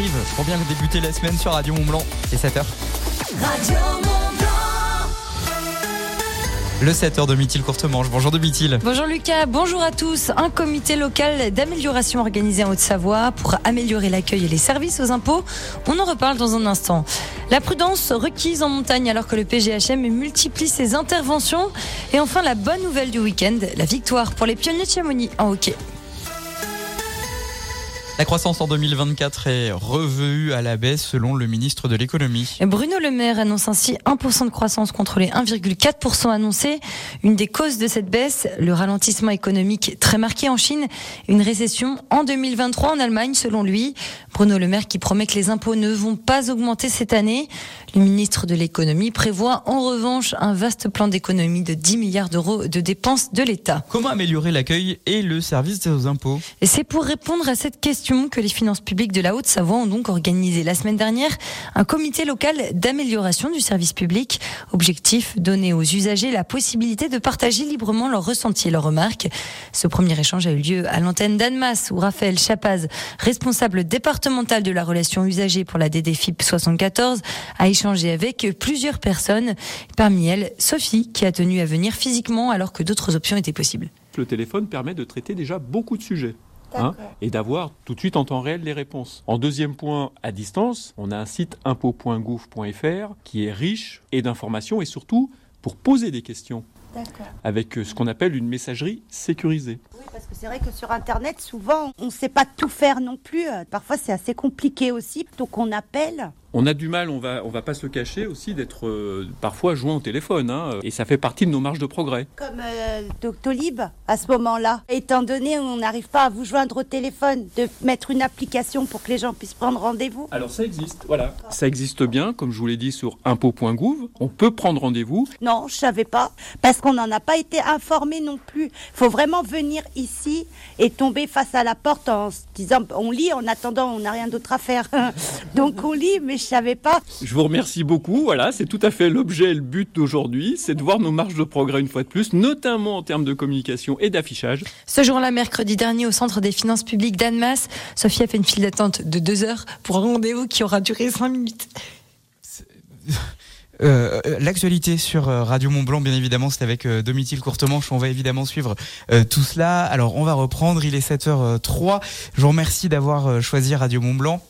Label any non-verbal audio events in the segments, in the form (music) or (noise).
arrive pour bien débuter la semaine sur Radio Mont Blanc et 7h. Radio Mont Blanc. Le 7h de Mithil Courtemanche. Bonjour de Mithil. Bonjour Lucas, bonjour à tous. Un comité local d'amélioration organisé en Haute-Savoie pour améliorer l'accueil et les services aux impôts. On en reparle dans un instant. La prudence requise en montagne alors que le PGHM multiplie ses interventions. Et enfin, la bonne nouvelle du week-end, la victoire pour les pionniers de Chamonix en hockey. La croissance en 2024 est revue à la baisse selon le ministre de l'économie. Bruno Le Maire annonce ainsi 1% de croissance contre les 1,4% annoncés. Une des causes de cette baisse, le ralentissement économique très marqué en Chine, une récession en 2023 en Allemagne selon lui. Bruno Le Maire qui promet que les impôts ne vont pas augmenter cette année. Le ministre de l'économie prévoit en revanche un vaste plan d'économie de 10 milliards d'euros de dépenses de l'État. Comment améliorer l'accueil et le service des impôts? Et c'est pour répondre à cette question que les finances publiques de la Haute-Savoie ont donc organisé la semaine dernière un comité local d'amélioration du service public. Objectif, donner aux usagers la possibilité de partager librement leurs ressentis et leurs remarques. Ce premier échange a eu lieu à l'antenne d'Annemasse où Raphaël Chapaz, responsable départemental de la relation usagée pour la DDFIP 74, a échangé avec plusieurs personnes. Parmi elles, Sophie, qui a tenu à venir physiquement alors que d'autres options étaient possibles. Le téléphone permet de traiter déjà beaucoup de sujets. Hein, et d'avoir tout de suite en temps réel les réponses. En deuxième point, à distance, on a un site impôt.gouv.fr qui est riche et d'informations et surtout pour poser des questions. Avec euh, ce qu'on appelle une messagerie sécurisée. Oui, parce que c'est vrai que sur Internet, souvent, on ne sait pas tout faire non plus. Parfois, c'est assez compliqué aussi. Donc, on appelle. On a du mal, on va, on va pas se le cacher aussi, d'être euh, parfois joint au téléphone. Hein, et ça fait partie de nos marges de progrès. Comme euh, Doctolib, à ce moment-là. Étant donné on n'arrive pas à vous joindre au téléphone, de mettre une application pour que les gens puissent prendre rendez-vous. Alors ça existe, voilà. Ça existe bien, comme je vous l'ai dit, sur impôt.gouv. On peut prendre rendez-vous. Non, je savais pas. Parce qu'on n'en a pas été informé non plus. Il faut vraiment venir ici et tomber face à la porte en se disant on lit en attendant, on n'a rien d'autre à faire. (laughs) Donc on lit, mais je savais pas. Je vous remercie beaucoup. Voilà, c'est tout à fait l'objet et le but d'aujourd'hui, c'est de voir nos marges de progrès une fois de plus, notamment en termes de communication et d'affichage. Ce jour-là, mercredi dernier, au centre des finances publiques d'Annemasse, Sophie a fait une file d'attente de deux heures pour un rendez-vous qui aura duré cinq minutes. (laughs) Euh, L'actualité sur euh, Radio Mont Blanc, bien évidemment, c'est avec euh, Domitil Courtemanche. On va évidemment suivre euh, tout cela. Alors, on va reprendre. Il est 7h03. Je vous remercie d'avoir euh, choisi Radio Mont Blanc.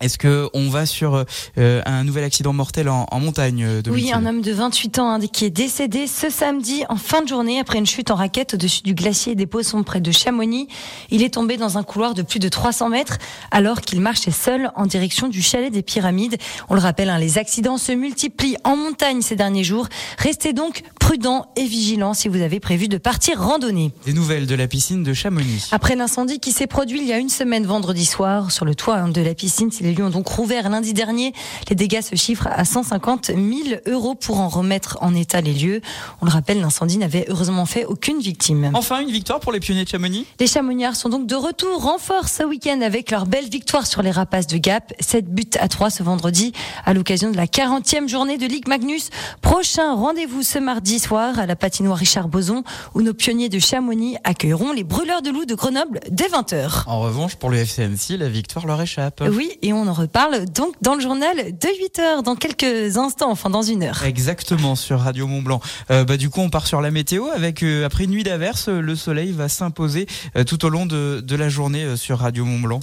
Est-ce que on va sur euh, un nouvel accident mortel en, en montagne euh, de Oui, un homme de 28 ans hein, qui est décédé ce samedi en fin de journée après une chute en raquette au-dessus du glacier des Poissons près de Chamonix. Il est tombé dans un couloir de plus de 300 mètres alors qu'il marchait seul en direction du chalet des Pyramides. On le rappelle, hein, les accidents se multiplient en montagne ces derniers jours. Restez donc prudents et vigilants si vous avez prévu de partir randonner. Des nouvelles de la piscine de Chamonix. Après l'incendie qui s'est produit il y a une semaine vendredi soir sur le toit hein, de la piscine, les lieux ont donc rouvert lundi dernier. Les dégâts se chiffrent à 150 000 euros pour en remettre en état les lieux. On le rappelle, l'incendie n'avait heureusement fait aucune victime. Enfin, une victoire pour les pionniers de Chamonix. Les Chamonniards sont donc de retour en force ce week-end avec leur belle victoire sur les rapaces de Gap. 7 buts à 3 ce vendredi à l'occasion de la 40e journée de Ligue Magnus. Prochain rendez-vous ce mardi soir à la patinoire Richard Boson où nos pionniers de Chamonix accueilleront les brûleurs de loups de Grenoble dès 20h. En revanche, pour le FCNC, la victoire leur échappe. Oui, et on en reparle donc dans le journal de 8h, dans quelques instants, enfin dans une heure. Exactement, sur Radio Mont Blanc. Euh, bah, du coup, on part sur la météo avec, euh, après une nuit d'averse, le soleil va s'imposer euh, tout au long de, la journée euh, sur Radio Mont Blanc.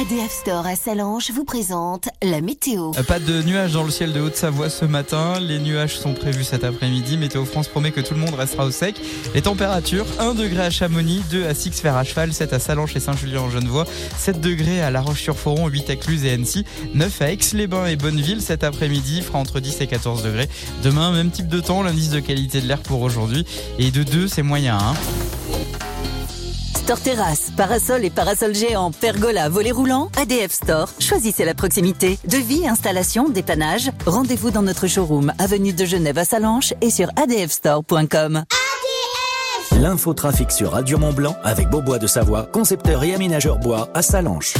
ADF Store à Salange vous présente la météo. Euh, Pas de nuages dans le ciel de Haute-Savoie ce matin. Les nuages sont prévus cet après-midi. Météo France promet que tout le monde restera au sec. Les températures 1 degré à Chamonix, 2 à Six-Fer à Cheval, 7 à Salanches et Saint-Julien en Genevois, 7 degrés à La Roche-sur-Foron, 8 à Cluse et Annecy, 9 à Aix-les-Bains et Bonneville cet après-midi, fera entre 10 et 14 degrés. Demain, même type de temps, l'indice de qualité de l'air pour aujourd'hui. Et de 2, c'est moyen. Hein. Store Terrasse, parasol et parasol géant, pergola, volet roulant, ADF Store. Choisissez la proximité. Devis, installation, dépannage. Rendez-vous dans notre showroom, avenue de Genève à Salanches et sur adfstore.com. L'infotrafic sur Radio Mont Blanc avec Beaubois de Savoie, concepteur et aménageur bois à Salanches.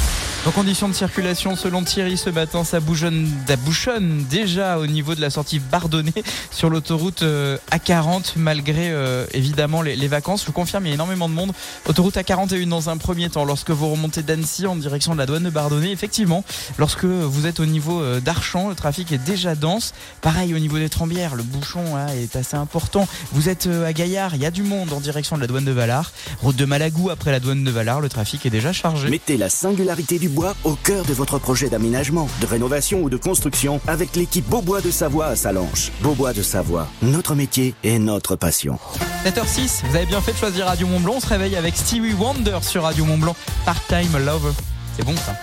En conditions de circulation, selon Thierry, ce matin, ça bouchonne, déjà au niveau de la sortie Bardonnay sur l'autoroute euh, A40, malgré euh, évidemment les, vacances. Je vous confirme, il y a énormément de monde. Autoroute A41 dans un premier temps, lorsque vous remontez d'Annecy en direction de la douane de Bardonnay, effectivement, lorsque vous êtes au niveau euh, d'Archamps, le trafic est déjà dense. Pareil au niveau des Trembières, le bouchon là, est assez important. Vous êtes à Gaillard, il y a du monde en direction de la douane de Valar. Route de Malagou après la douane de Valar, le trafic est déjà chargé. Mettez la singularité du bois au cœur de votre projet d'aménagement, de rénovation ou de construction avec l'équipe Beaubois de Savoie à Salanches. Beaubois de Savoie, notre métier et notre passion. 7h06, vous avez bien fait de choisir Radio Montblanc. On se réveille avec Stevie Wonder sur Radio Montblanc. Part-time lover. C'est bon ça.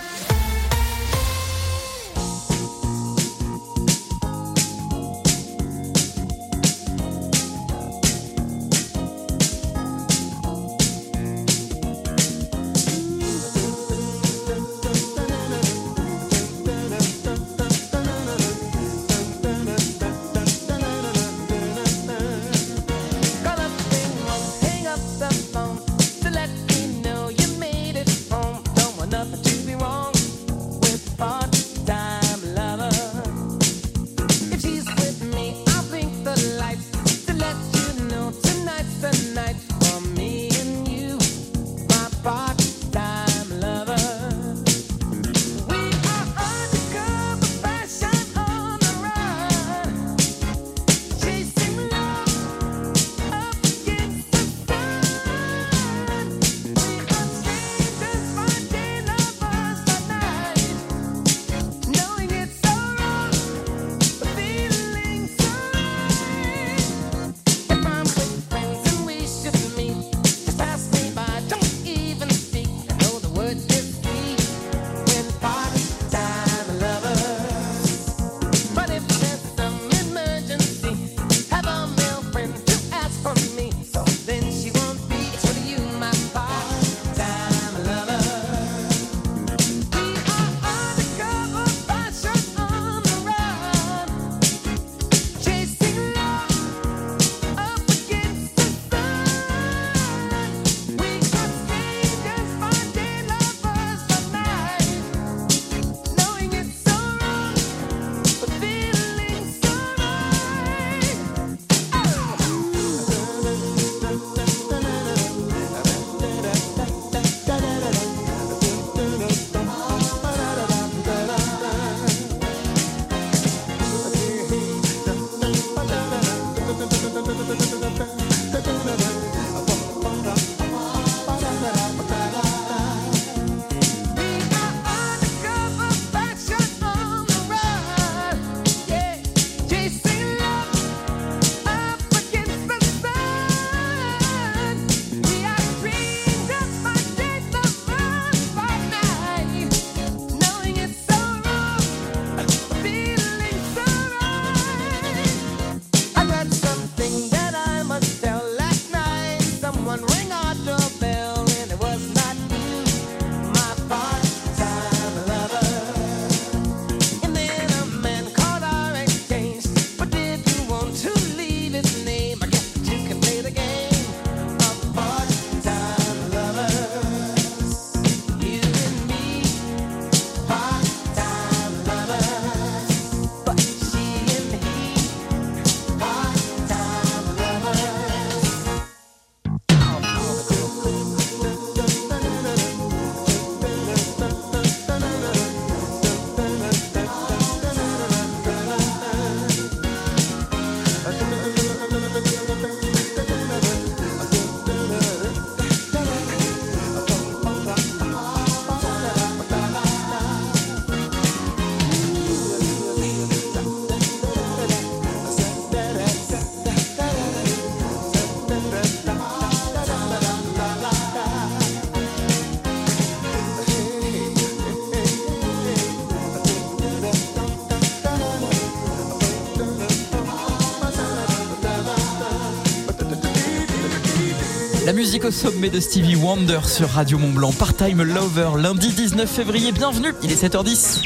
La musique au sommet de Stevie Wonder sur Radio Montblanc. Part-time lover, lundi 19 février. Bienvenue, il est 7h10.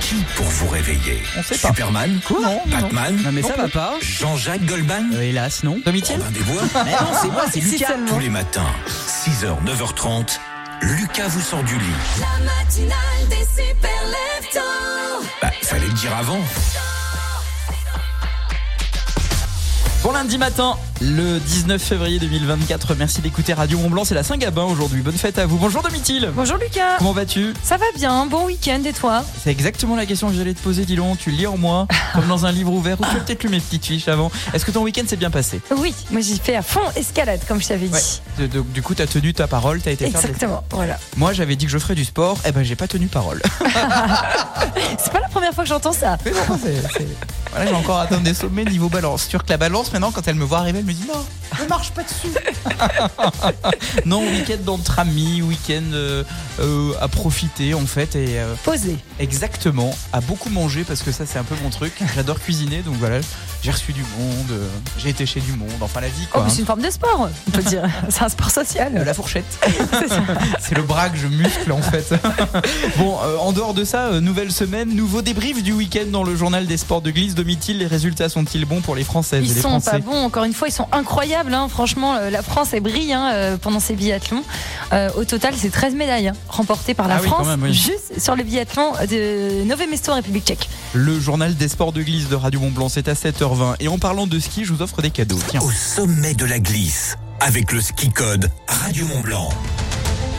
Qui pour vous réveiller On sait pas. Superman Non, non. Batman Non mais ça va pas. Jean-Jacques Goldman Euh, hélas, non. Domitil Robin des Bois Mais non, c'est moi, c'est Lucas. seulement. Tous les matins, 6h, 9h30, Lucas vous sort du lit. La matinale des super. Bah, fallait le dire avant. Bon lundi matin, le 19 février 2024. Merci d'écouter Radio Mont Blanc. C'est la Saint-Gabin aujourd'hui. Bonne fête à vous. Bonjour Domitil. Bonjour Lucas. Comment vas-tu? Ça va bien, bon week-end et toi? C'est exactement la question que j'allais te poser, Dilon. Tu lis en moi, (laughs) comme dans un livre ouvert, ou tu as peut-être lu mes petites fiches avant. Est-ce que ton week-end s'est bien passé? Oui, moi j'ai fait à fond escalade comme je t'avais dit. Ouais. De- de- Du coup, tu as tenu ta parole, tu as été Exactement, voilà. Moi, j'avais dit que je ferais du sport. Eh ben, j'ai pas tenu parole. (laughs) C'est pas la première fois que j'entends ça. Mais non, c'est- c'est- Voilà, j'ai encore atteint des sommets niveau balance. Sûr que la balance, maintenant, quand elle me voit arriver, elle me dit non, ne marche pas dessus. (laughs) non, week-end d'entre amis, week-end euh, euh, à profiter en fait et euh, Posé. exactement à beaucoup manger parce que ça c'est un peu mon truc. J'adore cuisiner donc voilà, j'ai reçu du monde, j'ai été chez du monde, enfin la vie Oh, quoi. mais hein. c'est une forme de sport, on peut dire. (laughs) C'est un sport social. la fourchette. (laughs) C'est le bras que je muscle en fait. bon, en dehors de ça, nouvelle semaine, nouveau débrief du week-end dans le journal des sports de glisse. Domitil, les résultats sont-ils bons pour les Françaises Ils et les sont Français pas bons, encore une fois, ils sont incroyables. Hein. Franchement, euh, la France, elle brille hein, euh, pendant ces biathlons. Euh, au total, c'est 13 médailles hein, remportées par la Ah oui, France, même, oui. juste sur le biathlon de Nové Mesto en République tchèque. Le journal des sports de glisse de Radio Mont Blanc, c'est à 7h20. Et en parlant de ski, je vous offre des cadeaux. Tiens. Au sommet de la glisse, avec le ski code Radio Mont Blanc.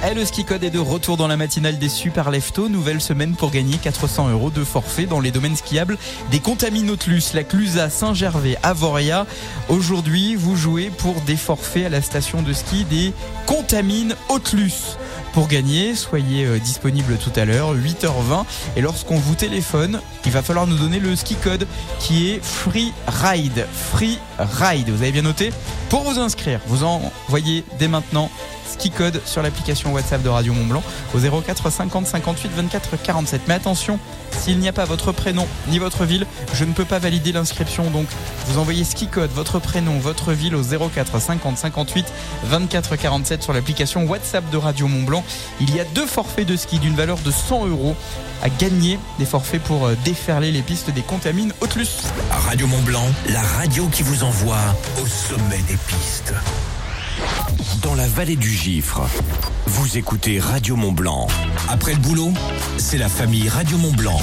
Et le ski code est de retour dans la matinale des Super Leftos. Nouvelle semaine pour gagner 400 euros de forfait dans les domaines skiables des Contaminotlus, la Clusa, Saint-Gervais, Avoria. Aujourd'hui, vous jouez pour des forfaits à la station de ski des Contamines Autlus. Pour gagner, soyez euh, disponible tout à l'heure, 8h20. Et lorsqu'on vous téléphone, il va falloir nous donner le ski code qui est Free Ride. Free Ride. Vous avez bien noté Pour vous inscrire, vous envoyez dès maintenant ski code sur l'application WhatsApp de Radio Mont Blanc au 04 50 58 24 47. Mais attention, s'il n'y a pas votre prénom ni votre ville, je ne peux pas valider l'inscription. Donc vous envoyez ski code, votre prénom, votre ville au 04 50 58 24 47 sur l'application WhatsApp de Radio Mont Blanc. Il y a deux forfaits de ski d'une valeur de 100 euros à gagner. Des forfaits pour euh, déferler les pistes des contamines Autlus. Radio Mont Blanc, la radio qui vous envoie au sommet des pistes. Dans la vallée du Gifre, vous écoutez Radio Mont Blanc. Après le boulot, c'est la famille Radio Mont Blanc.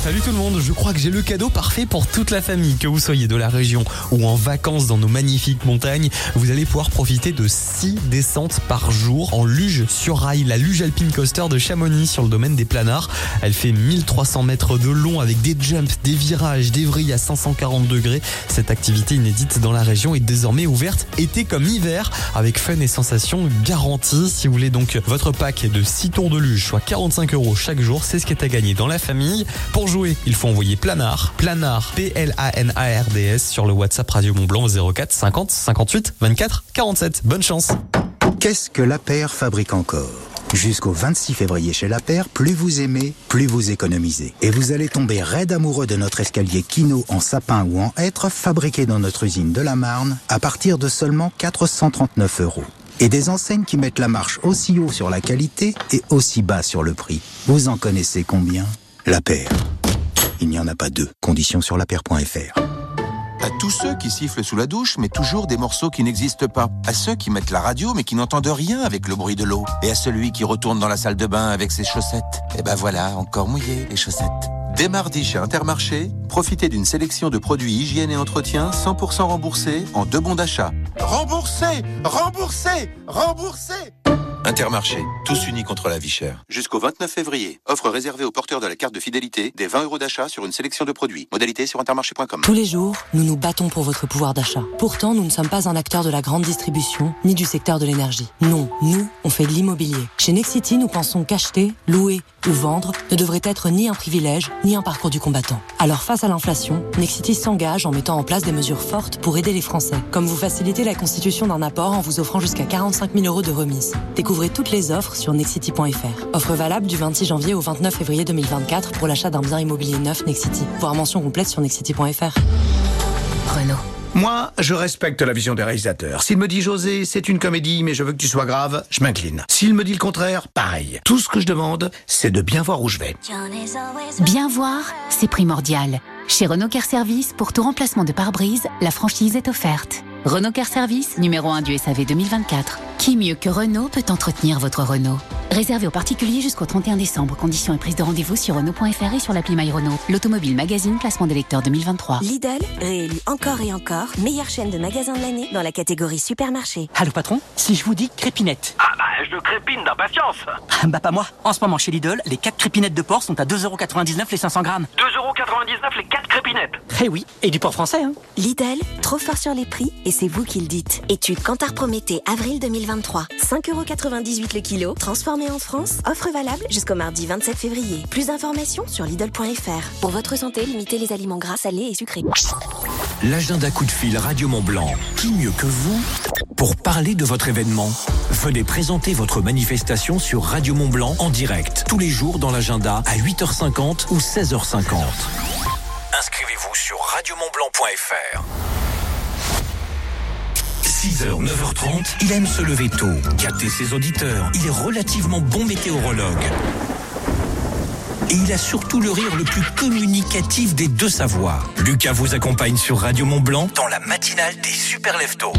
Salut tout le monde, je crois que j'ai le cadeau parfait pour toute la famille. Que vous soyez de la région ou en vacances dans nos magnifiques montagnes, vous allez pouvoir profiter de 6 descentes par jour en luge sur rail, la luge alpine coaster de Chamonix sur le domaine des planards. Elle fait 1300 mètres de long avec des jumps, des virages, des vrilles à 540 degrés. Cette activité inédite dans la région est désormais ouverte été comme hiver avec fun et sensations garanties. Si vous voulez donc votre pack de 6 tours de luge, soit 45 euros chaque jour, c'est ce qui est à gagner dans la famille. Jouer, il faut envoyer Planard, Planard, P-L-A-N-A-R-D-S sur le WhatsApp Radio Mont Blanc au 04 50 58 24 47. Bonne chance. Qu'est-ce que la paire fabrique encore? Jusqu'au 26 février chez La Paire, plus vous aimez, plus vous économisez. Et vous allez tomber raide amoureux de notre escalier Kino en sapin ou en hêtre fabriqué dans notre usine de la Marne à partir de seulement 439 euros. Et des enseignes qui mettent la marche aussi haut sur la qualité et aussi bas sur le prix. Vous en connaissez combien? La Paire. Il n'y en a pas deux. Conditions sur lapaire.fr. À tous ceux qui sifflent sous la douche, mais toujours des morceaux qui n'existent pas. À ceux qui mettent la radio, mais qui n'entendent rien avec le bruit de l'eau. Et à celui qui retourne dans la salle de bain avec ses chaussettes. Et ben voilà, encore mouillé les chaussettes. Dès mardi chez Intermarché, profitez d'une sélection de produits hygiène et entretien 100% remboursés en deux bons d'achat. Remboursés Remboursés Remboursés Intermarché, tous unis contre la vie chère. Jusqu'au 29 février, offre réservée aux porteurs de la carte de fidélité des 20 euros d'achat sur une sélection de produits. Modalité sur intermarché.com. Tous les jours, nous nous battons pour votre pouvoir d'achat. Pourtant, nous ne sommes pas un acteur de la grande distribution, ni du secteur de l'énergie. Non, nous, on fait de l'immobilier. Chez Nexity, nous pensons qu'acheter, louer ou vendre ne devrait être ni un privilège, ni un parcours du combattant. Alors face à l'inflation, Nexity s'engage en mettant en place des mesures fortes pour aider les Français, comme vous faciliter la constitution d'un apport en vous offrant jusqu'à 45 000 euros de remise. Découvrez toutes les offres sur nexity.fr. Offre valable du 26 janvier au 29 février 2024 pour l'achat d'un bien immobilier neuf Nexity. Voir mention complète sur nexity.fr. Renault. Moi, je respecte la vision des réalisateurs. S'il me dit José, c'est une comédie, mais je veux que tu sois grave, je m'incline. S'il me dit le contraire, pareil. Tout ce que je demande, c'est de bien voir où je vais. Bien voir, c'est primordial. Chez Renault Care Service, pour tout remplacement de pare-brise, la franchise est offerte. Renault Care Service, numéro 1 du SAV 2024. Qui mieux que Renault peut entretenir votre Renault Réservé aux particuliers jusqu'au 31 décembre. Conditions et prise de rendez-vous sur Renault.fr et sur l'appli My Renault. L'automobile magazine classement des lecteurs 2023. Lidl, réélu encore et encore, meilleure chaîne de magasins de l'année dans la catégorie supermarché. Allô patron, si je vous dis crépinette. Ah bah, je crépine d'impatience Bah pas moi. En ce moment chez Lidl, les 4 crépinettes de porc sont à 2,99€ les 500 grammes. 2,99€ les 4 crépinettes Eh oui, et du porc français hein. Lidl, trop fort sur les prix et c'est vous qui le dites. Étude Cantar Prométhée, avril 2023. 5,98€ le kilo, transformé en France. Offre valable jusqu'au mardi 27 février. Plus d'informations sur Lidl.fr. Pour votre santé, limitez les aliments gras, salés et sucrés. L'agenda coup de fil Radio Mont Blanc. Qui mieux que vous pour parler de votre événement? Venez présenter votre manifestation sur Radio Mont Blanc en direct tous les jours dans l'agenda à 8h50 ou 16h50. Inscrivez-vous sur radiomontblanc.fr. 6h, 9h30, il aime se lever tôt, capter ses auditeurs. Il est relativement bon météorologue. Et il a surtout le rire le plus communicatif des deux savoirs. Lucas vous accompagne sur Radio Mont Blanc dans la matinale des super leftos.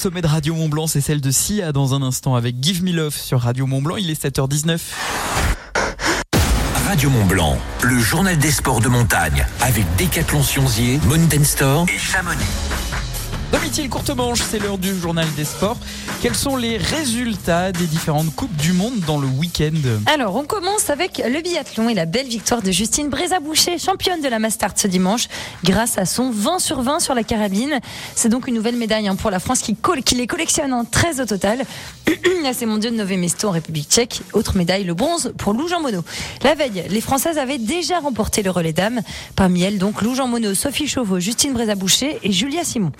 Sommet de Radio Mont Blanc, c'est celle de Sia dans un instant avec Give Me Love sur Radio Mont Blanc. Il est 7h19. Radio Mont Blanc, le journal des sports de montagne avec Décathlon Sionzier, Mountain Store et Chamonix. Domitil courte manche, c'est l'heure du journal des sports. Quels sont les résultats des différentes coupes du monde dans le week-end Alors, on commence avec le biathlon et la belle victoire de Justine Brézaboucher, championne de la Mastart ce dimanche, grâce à son 20 sur 20 sur la carabine. C'est donc une nouvelle médaille hein, pour la France qui, les collectionne en 13 au total. à ces mondiaux de Nové Mesto en République tchèque. Autre médaille, le bronze pour Lou Jean Monod. La veille, les Françaises avaient déjà remporté le relais dames. Parmi elles, donc, Lou Jean Monod, Sophie Chauveau, Justine Brézaboucher et Julia Simon.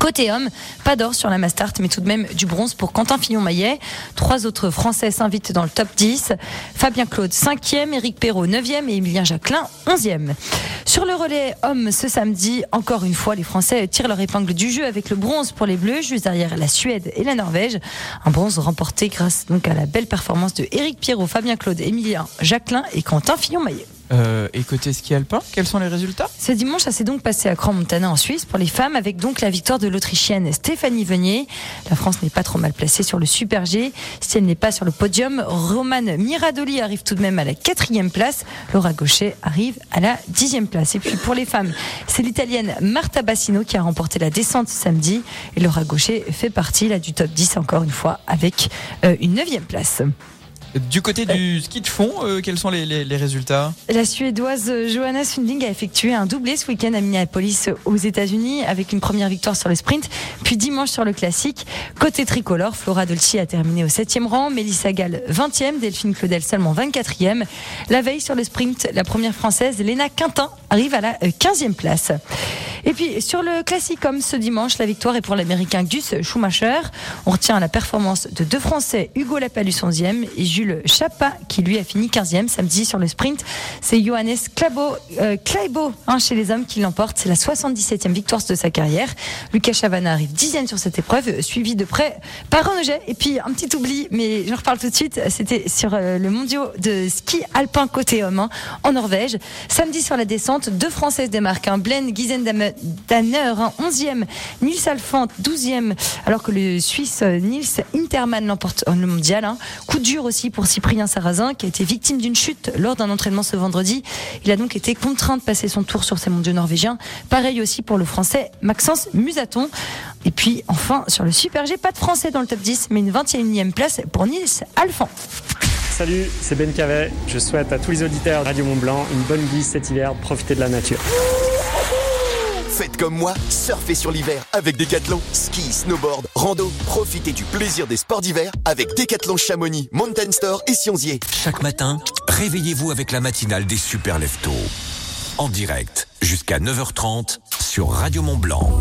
Côté homme, pas d'or sur la Mastart, mais tout de même du bronze pour Quentin Fillon-Maillet. Trois autres Français s'invitent dans le top 10. Fabien Claude, 5e, Éric Perrault, 9e et Emilien Jacquelin, 11e. Sur le relais homme, ce samedi, encore une fois, les Français tirent leur épingle du jeu avec le bronze pour les Bleus, juste derrière la Suède et la Norvège. Un bronze remporté grâce donc à la belle performance de Éric Perrault, Fabien Claude, Emilien Jacquelin et Quentin Fillon-Maillet. Euh, Et côté ski alpin, quels sont les résultats? Ce dimanche, ça s'est donc passé à Grand-Montana en Suisse pour les femmes avec donc la victoire de l'Autrichienne Stéphanie Venier. La France n'est pas trop mal placée sur le Super G. Si elle n'est pas sur le podium, Romane Miradoli arrive tout de même à la quatrième place. Laura Gaucher arrive à la dixième place. Et puis pour les femmes, c'est l'Italienne Marta Bassino qui a remporté la descente samedi. Et Laura Gaucher fait partie là, du top 10 encore une fois avec euh, une neuvième place. Du côté du ski de fond, euh, quels sont les, les- les résultats? La Suédoise Johanna Sundling a effectué un doublé ce week-end à Minneapolis aux États-Unis avec une première victoire sur le sprint, puis dimanche sur le classique. Côté tricolore, Flora Dolci a terminé au 7e rang, Mélissa Gall 20e, Delphine Claudel seulement 24e. La veille sur le sprint, la première française, Léna Quintin, arrive à la euh, 15e place. Et puis sur le classique comme ce dimanche, la victoire est pour l'américain Gus Schumacher. On retient la performance de deux Français, Hugo Lapalus 11e et Jules Chapa qui lui a fini 15e samedi sur le sprint. C'est Johannes Clabo, euh, hein, chez les hommes qui l'emporte. C'est la 77e victoire de sa carrière. Lucas Chavana arrive 10e sur cette épreuve, suivi de près par Renaud Jet. Et puis un petit oubli, mais je reparle tout de suite, c'était sur euh, le mondial de ski alpin côté homme hein, en Norvège. Samedi sur la descente, deux Françaises démarquent. Hein, Blaine Gizendamer, 11e, Nils Alphand 12e, alors que le Suisse euh, Nils Interman l'emporte le mondial. hein. Coup dur aussi pour Cyprien Sarrazin, qui a été victime d'une chute lors d'un entraînement ce vendredi. Il a donc été contraint de passer son tour sur ces mondiaux norvégiens. Pareil aussi pour le français Maxence Musaton. Et puis enfin, sur le Super G, pas de français dans le top 10, mais une 21e place pour Nils Alphand. Salut, c'est Ben Cavet. Je souhaite à tous les auditeurs de Radio Mont Blanc une bonne vie cet hiver. Profitez de la nature. Faites comme moi, surfez sur l'hiver avec Decathlon. Ski, snowboard, rando, profitez du plaisir des sports d'hiver avec Decathlon Chamonix, Mountain Store et Sionzier. Chaque matin, réveillez-vous avec la matinale des super leftos. En direct, jusqu'à 9h30 sur Radio Mont Blanc.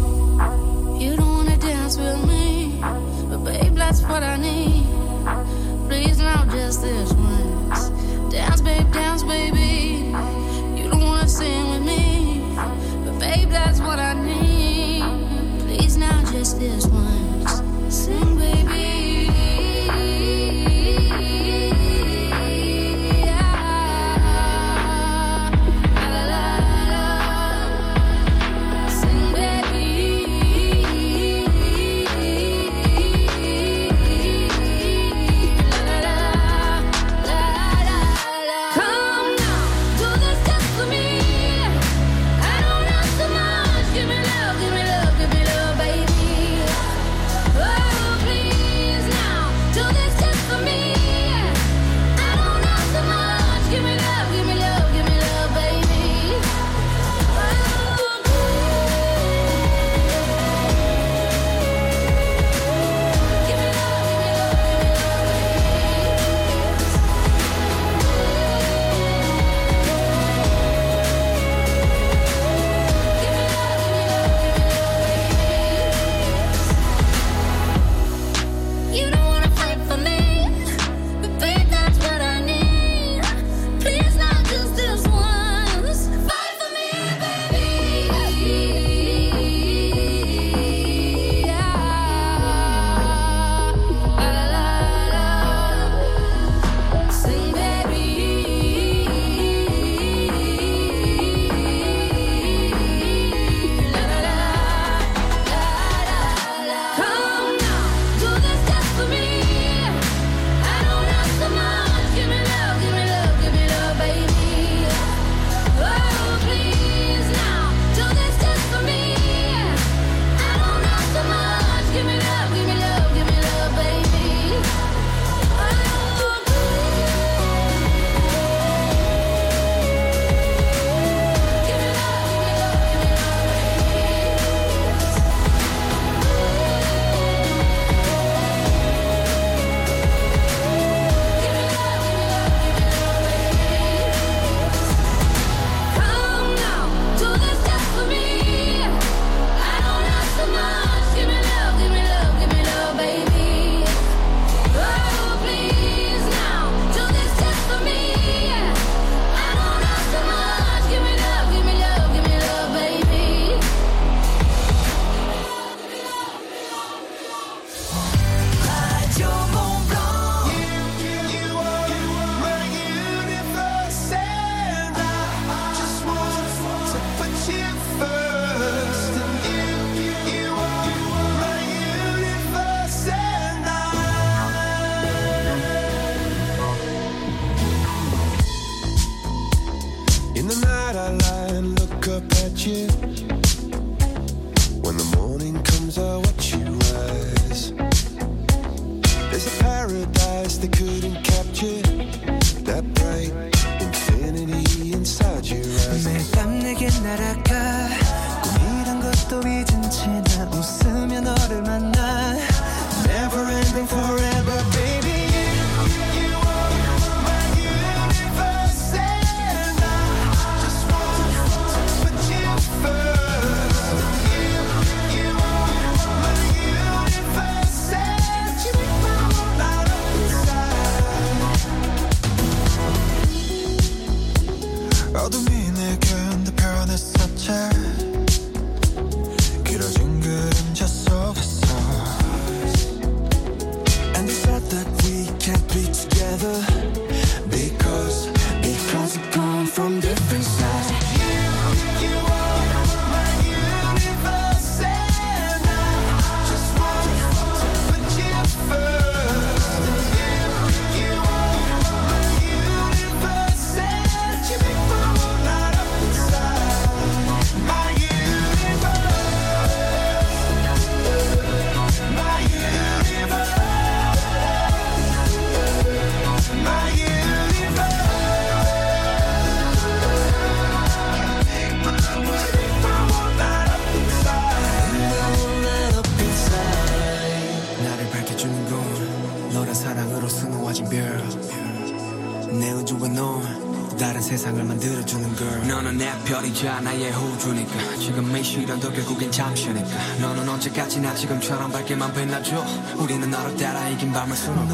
Mas eu não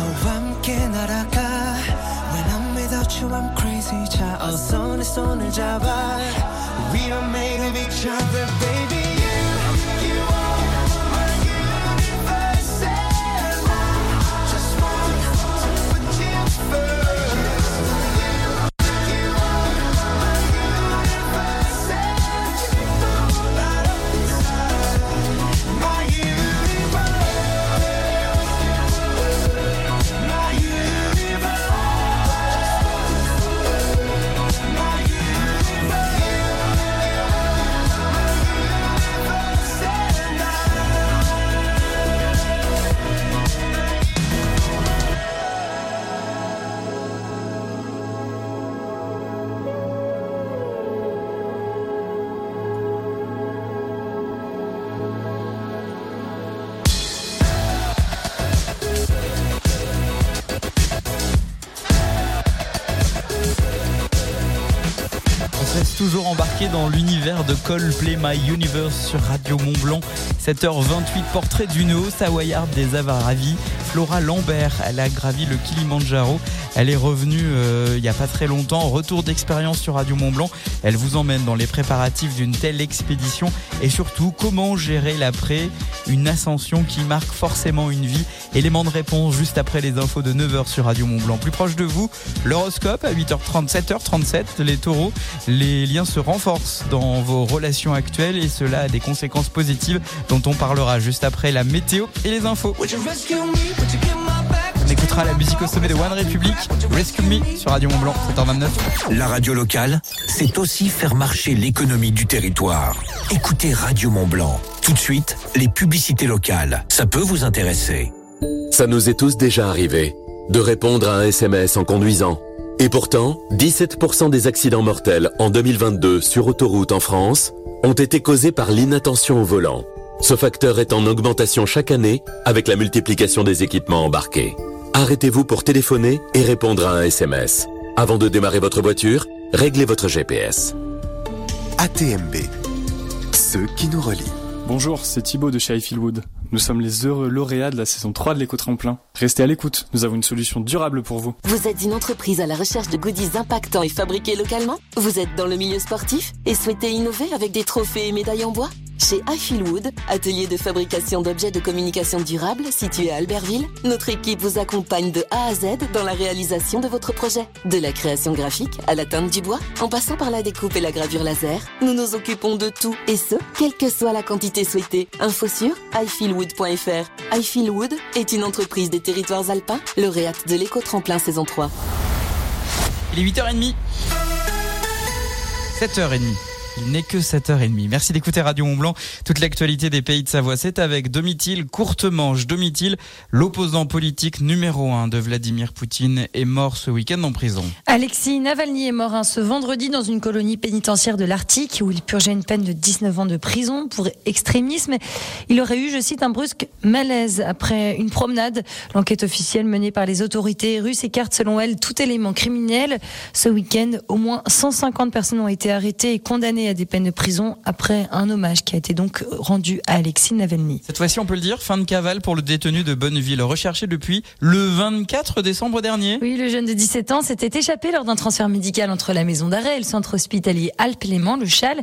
toujours embarquer dans l'univers de Coldplay My Universe sur Radio Mont Blanc. 7h28, portrait d'une haut savoyarde des Avaravis. Flora Lambert, elle a gravi le Kilimanjaro. Elle est revenue euh, il n'y a pas très longtemps. Retour d'expérience sur Radio Mont Blanc. Elle vous emmène dans les préparatifs d'une telle expédition et surtout comment gérer l'après, une ascension qui marque forcément une vie? Élément de réponse juste après les infos de 9h sur Radio Mont Blanc. Plus proche de vous, l'horoscope à 8h30, 7h37. Les taureaux, les liens se renforcent dans vos relations actuelles et cela a des conséquences positives dont on parlera juste après la météo et les infos. On écoutera la musique au sommet de One Republic, Rescue Me sur Radio Mont Blanc, 7h29. La radio locale, c'est aussi faire marcher l'économie du territoire. Écoutez Radio Mont Blanc. Tout de suite, les publicités locales. Ça peut vous intéresser. Ça nous est tous déjà arrivé de répondre à un SMS en conduisant. Et pourtant, 17% des accidents mortels en 2022 sur autoroute en France ont été causés par l'inattention au volant. Ce facteur est en augmentation chaque année avec la multiplication des équipements embarqués. Arrêtez-vous pour téléphoner et répondre à un SMS. Avant de démarrer votre voiture, réglez votre GPS. ATMB. Ceux qui nous relient. Bonjour, c'est Thibaut de chez iFeelwood. Nous sommes les heureux lauréats de la saison 3 de l'éco-tremplin. Restez à l'écoute, nous avons une solution durable pour vous. Vous êtes une entreprise à la recherche de goodies impactants et fabriqués localement? Vous êtes dans le milieu sportif et souhaitez innover avec des trophées et médailles en bois? Chez iFeelwood, atelier de fabrication d'objets de communication durable situé à Albertville, notre équipe vous accompagne de A à Z dans la réalisation de votre projet. De la création graphique à la teinte du bois, en passant par la découpe et la gravure laser, nous nous occupons de tout et ce, quelle que soit la quantité souhaitée. Info sur iFeelwood.fr. iFeelwood est une entreprise des territoires alpins, lauréate de l'éco-tremplin saison 3. Il est 8h30. 7h30. Il n'est que 7h30. Merci d'écouter Radio Mont Blanc. Toute l'actualité des pays de Savoie, c'est avec Domitil, courte manche. Domitil, l'opposant politique numéro 1 de Vladimir Poutine, est mort ce week-end en prison. Alexis Navalny est mort hein, ce vendredi dans une colonie pénitentiaire de l'Arctique où il purgeait une peine de 19 ans de prison pour extrémisme. Il aurait eu, je cite, un brusque malaise après une promenade. L'enquête officielle menée par les autorités russes écarte selon elle tout élément criminel. Ce week-end, au moins 150 personnes ont été arrêtées et condamnées à des peines de prison après un hommage qui a été donc rendu à Alexis Navalny. Cette fois-ci, on peut le dire, fin de cavale pour le détenu de Bonneville, recherché depuis le 24 décembre dernier. Oui, le jeune de 17 ans s'était échappé lors d'un transfert médical entre la maison d'arrêt et le centre hospitalier Alpes-Léman, le Châle.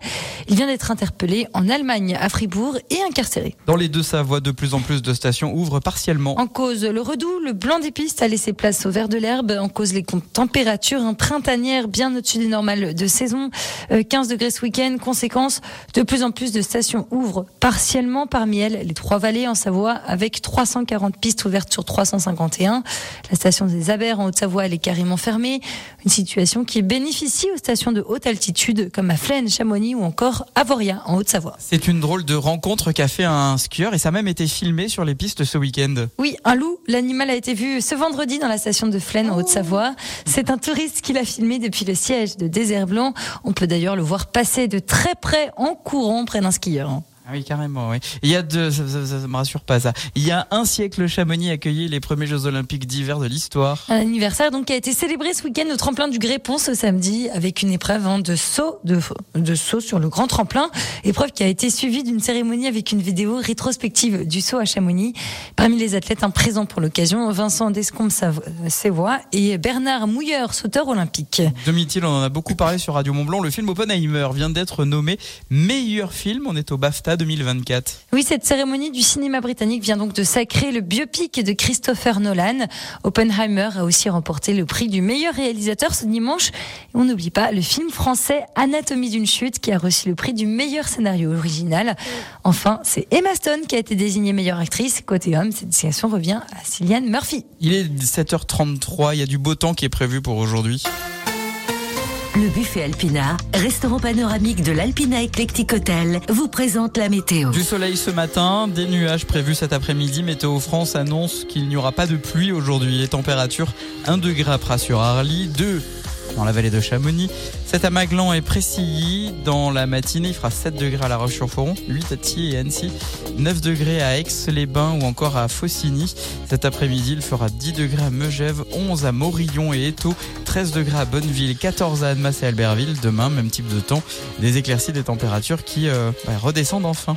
Il vient d'être interpellé en Allemagne, à Fribourg, et incarcéré. Dans les deux Savoies, de plus en plus de stations ouvrent partiellement. En cause le redout, le blanc des pistes a laissé place au vert de l'herbe. En cause les températures un printanière bien au-dessus des normales de saison. Euh, 15 degrés ce week-end. Conséquence, de plus en plus de stations ouvrent partiellement. Parmi elles, les Trois Vallées en Savoie avec 340 pistes ouvertes sur 351. La station des Abers en Haute-Savoie, elle est carrément fermée. Une situation qui bénéficie aux stations de haute altitude comme à Flaine, Chamonix ou encore à Voria en Haute-Savoie. C'est une drôle de rencontre qu'a fait un skieur et ça a même été filmé sur les pistes ce week-end. Oui, un loup. L'animal a été vu ce vendredi dans la station de Flaine en Haute-Savoie. C'est un touriste qui l'a filmé depuis le siège de Désert Blanc. On peut d'ailleurs le voir passer de très près en courant près d'un skieur. Ah oui, carrément, oui. Il y a deux, ça, ça, ça, ça me rassure pas ça. Il y a un siècle, Chamonix accueillit les premiers Jeux Olympiques d'hiver de l'histoire. Un anniversaire donc qui a été célébré ce week-end au tremplin du Grépon ce samedi avec une épreuve hein, de saut de, de saut sur le grand tremplin. Épreuve qui a été suivie d'une cérémonie avec une vidéo rétrospective du saut à Chamonix. Parmi les athlètes un présent pour l'occasion, Vincent Descombes Sévois et Bernard Mouilleur, sauteur olympique. Domitil, on en a beaucoup parlé sur Radio Mont Blanc. Le film Oppenheimer vient d'être nommé meilleur film. On est au BAFTA 2024. Oui, cette cérémonie du cinéma britannique vient donc de sacrer le biopic de Christopher Nolan. Oppenheimer a aussi remporté le prix du meilleur réalisateur ce dimanche. Et on n'oublie pas le film français Anatomie d'une chute qui a reçu le prix du meilleur scénario original. Enfin, c'est Emma Stone qui a été désignée meilleure actrice. Côté homme, cette désignation revient à Cillian Murphy. Il est 7h33. Il y a du beau temps qui est prévu pour aujourd'hui. Le buffet Alpina, restaurant panoramique de l'Alpina Eclectic Hotel, vous présente la météo. Du soleil ce matin, des nuages prévus cet après-midi. Météo France annonce qu'il n'y aura pas de pluie aujourd'hui. Les températures 1 degré à Pras sur Arly, 2 dans la vallée de Chamonix, 7 à Maglan et Pressilly. Dans la matinée, il fera 7 degrés à La Roche-sur-Foron, 8 à Thiers et Annecy, 9 degrés à Aix-les-Bains ou encore à Faucigny. Cet après-midi, il fera 10 degrés à Megève, 11 à Morillon et Étaux, 13 degrés à Bonneville, 14 à Annemasse et Albertville. Demain, même type de temps, des éclaircies, des températures qui euh, bah, redescendent enfin.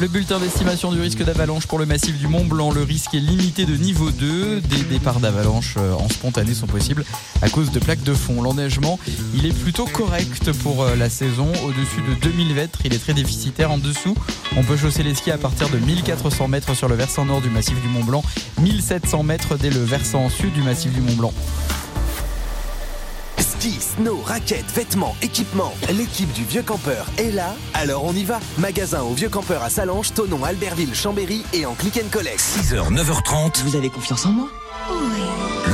Le bulletin d'estimation du risque d'avalanche pour le massif du Mont Blanc. Le risque est limité de niveau 2. Des départs d'avalanche euh, en spontané sont possibles à cause de plaques de fond. L'enneigement, il est plutôt correct pour euh, la saison. Au-dessus de 2000 mètres, il est très déficitaire. En dessous, on peut chausser les skis à partir de 1400 mètres sur le versant nord du massif du Mont Blanc, 1700 mètres dès le versant sud du massif du Mont Blanc. Ski, snow, raquettes, vêtements, équipements. L'équipe du Vieux Campeur est là, alors on y va. Magasin au Vieux Campeur à Salange, Tonon, Albertville, Chambéry et en click and collect. 6h, 9h30. Vous avez confiance en moi?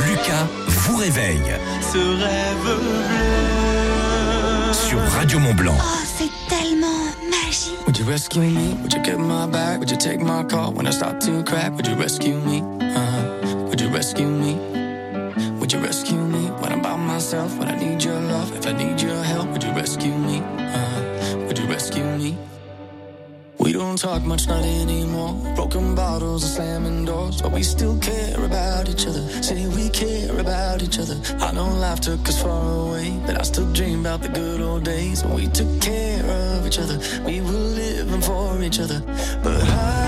Lucas vous réveille Ce rêve sur Radio Mont Blanc. Oh, c'est tellement magique. Would you rescue me? Would you get my back? Would you take my call when I start to crack? Would you rescue me? Uh-huh. Would you rescue me? Would you rescue me myself? When I need your love, if I need your help, would you rescue me? Uh-huh. Would you rescue me? We don't talk much, not anymore. Broken bottles and slamming doors, but we still care about each other. Say we care about each other. I know life took us far away, but I still dream about the good old days when we took care of each other. We were living for each other. But I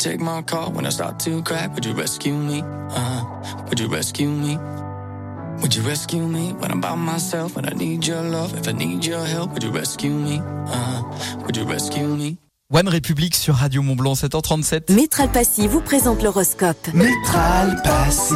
take my call when I start to crack? Would you rescue me? Uh, would you rescue me? Would you rescue me when I'm by myself? When I need your love, if I need your help, would you rescue me? Uh, would you rescue me? One République sur Radio Mont Blanc, 7h37. Métral Passy vous présente l'horoscope. Métral Passy,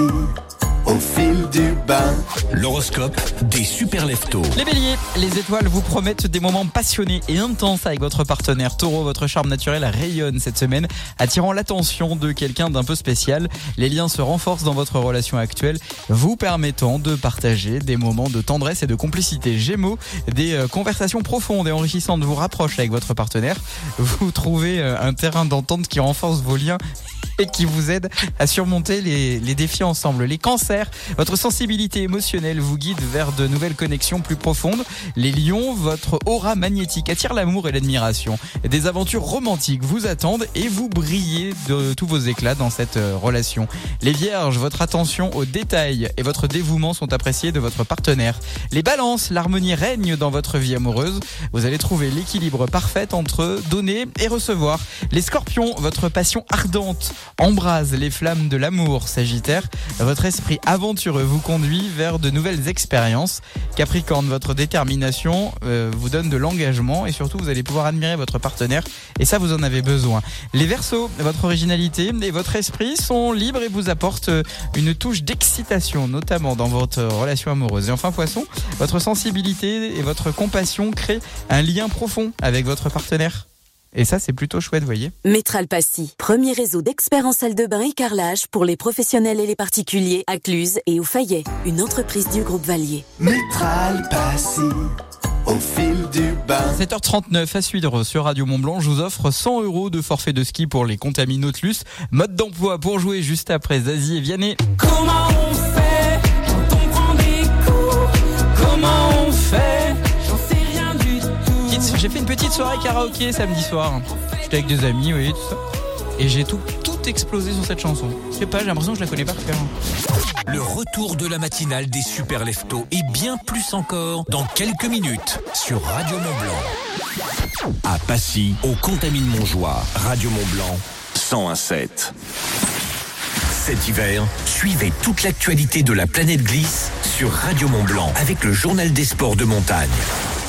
au fil du bain. L'horoscope des super leftos. Les béliers, les étoiles vous promettent des moments passionnés et intenses avec votre partenaire taureau. Votre charme naturel rayonne cette semaine, attirant l'attention de quelqu'un d'un peu spécial. Les liens se renforcent dans votre relation actuelle, vous permettant de partager des moments de tendresse et de complicité. Gémeaux, des euh, conversations profondes et enrichissantes vous rapprochent avec votre partenaire. Vous trouvez euh, un terrain d'entente qui renforce vos liens et qui vous aide à surmonter les, les défis ensemble. Les cancers, votre sensibilité émotionnelle vous guide vers de nouvelles connexions plus profondes. Les lions, votre aura magnétique attire l'amour et l'admiration. Des aventures romantiques vous attendent et vous brillez de tous vos éclats dans cette euh, relation. Les vierges, votre attention aux détails et votre dévouement sont appréciés de votre partenaire. Les balances, l'harmonie règne dans votre vie amoureuse. Vous allez trouver l'équilibre parfait entre donner et recevoir. Les scorpions, votre passion ardente embrase les flammes de l'amour. Sagittaire, votre esprit aventureux vous conduit vers de nouvelles expériences. Capricorne, votre détermination euh, vous donne de l'engagement et surtout vous allez pouvoir admirer votre partenaire et ça vous en avez besoin. Les Verseaux, votre originalité et votre esprit sont libres et vous apportent euh, une touche d'excitation, notamment dans votre relation amoureuse. Et enfin Poisson, votre sensibilité et votre compassion créent un lien profond avec votre partenaire. Et ça, c'est plutôt chouette, vous voyez. Métral Passy, premier réseau d'experts en salle de bain et carrelage pour les professionnels et les particuliers à Cluse et au Fayet, une entreprise du groupe Valier. Métral Passy, au fil du bain. 7h39 à suivre sur Radio Mont Blanc. Je vous offre 100 euros de forfait de ski pour les Contamis Nautilus. Mode d'emploi pour jouer juste après Zazie et Vianney. Comment J'ai fait une petite soirée karaoké samedi soir. J'étais avec des amis, voyez, tout ça. Et j'ai tout, tout explosé sur cette chanson. Je sais pas, j'ai l'impression que je la connais par cœur. Le retour de la matinale des super leftos et bien plus encore dans quelques minutes sur Radio Mont Blanc. À Passy, au Contamine Montjoie, Radio Mont Blanc, 1017. Cet hiver, suivez toute l'actualité de la planète glisse sur Radio Mont Blanc avec le journal des sports de montagne.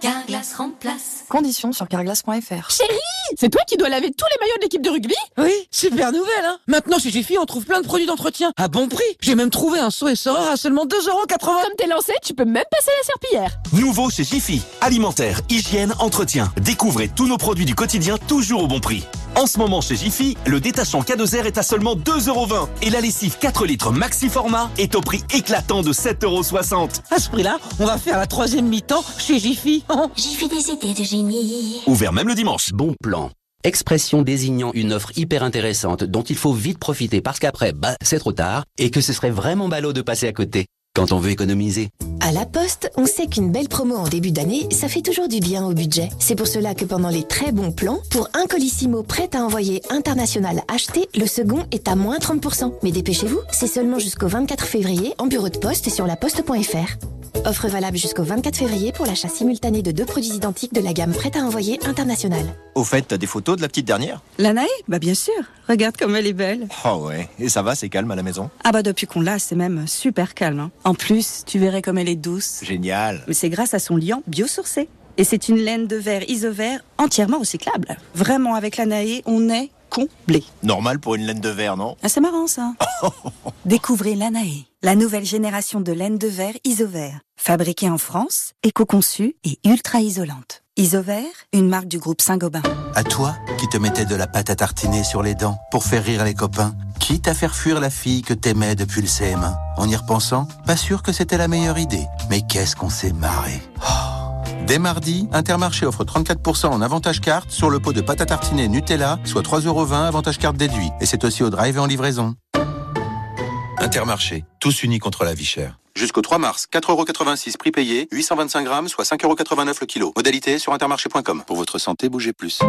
Carglass remplace. Conditions sur carglass.fr. Chérie C'est toi qui dois laver tous les maillots de l'équipe de rugby? Oui, super nouvelle, hein Maintenant, chez Jiffy, on trouve plein de produits d'entretien à bon prix. J'ai même trouvé un saut et à seulement 2,80€. Comme t'es lancé, tu peux même passer la serpillière. Nouveau chez Jiffy. Alimentaire, hygiène, entretien. Découvrez tous nos produits du quotidien toujours au bon prix. En ce moment chez Jiffy, le détachant K2R est à seulement 2,20€ et la lessive 4 litres maxi format est au prix éclatant de 7,60€. À ce prix-là, on va faire la troisième mi-temps chez Jiffy. (laughs) Jiffy des idées de génie. Ouvert même le dimanche. Bon plan. Expression désignant une offre hyper intéressante dont il faut vite profiter parce qu'après, bah, c'est trop tard et que ce serait vraiment ballot de passer à côté quand on veut économiser. À la Poste, on sait qu'une belle promo en début d'année, ça fait toujours du bien au budget. C'est pour cela que pendant les très bons plans, pour un colissimo prêt à envoyer international acheté, le second est à moins 30%. Mais dépêchez-vous, c'est seulement jusqu'au 24 février en bureau de poste et sur laposte.fr. Offre valable jusqu'au 24 février pour l'achat simultané de deux produits identiques de la gamme prête à envoyer international. Au fait, t'as des photos de la petite dernière? La Naë Bah bien sûr. Regarde comme elle est belle. Oh ouais. Et ça va, c'est calme à la maison? Ah bah depuis qu'on l'a, c'est même super calme. hein. En plus, tu verrais comme elle est douce. Génial. Mais c'est grâce à son liant biosourcé. Et c'est une laine de verre isovert entièrement recyclable. Vraiment, avec la Naë, on est comblé. Normal pour une laine de verre, non? Ah, c'est marrant ça. (laughs) Découvrez l'Anae, la nouvelle génération de laine de verre Isovert. Fabriquée en France, éco-conçue et ultra isolante. Isovert, une marque du groupe Saint-Gobain. À toi, qui te mettais de la pâte à tartiner sur les dents pour faire rire les copains, quitte à faire fuir la fille que t'aimais depuis le CM1. En y repensant, pas sûr que c'était la meilleure idée. Mais qu'est-ce qu'on s'est marré. Oh. Dès mardi, Intermarché offre 34% en avantage carte sur le pot de pâte à tartiner Nutella, soit 3,20€ avantage carte déduit. Et c'est aussi au drive et en livraison. Intermarché, tous unis contre la vie chère. Jusqu'au 3 mars, 4,86€ prix payé, 825 grammes, soit 5,89€ le kilo. Modalité sur intermarché.com. Pour votre santé, bougez plus.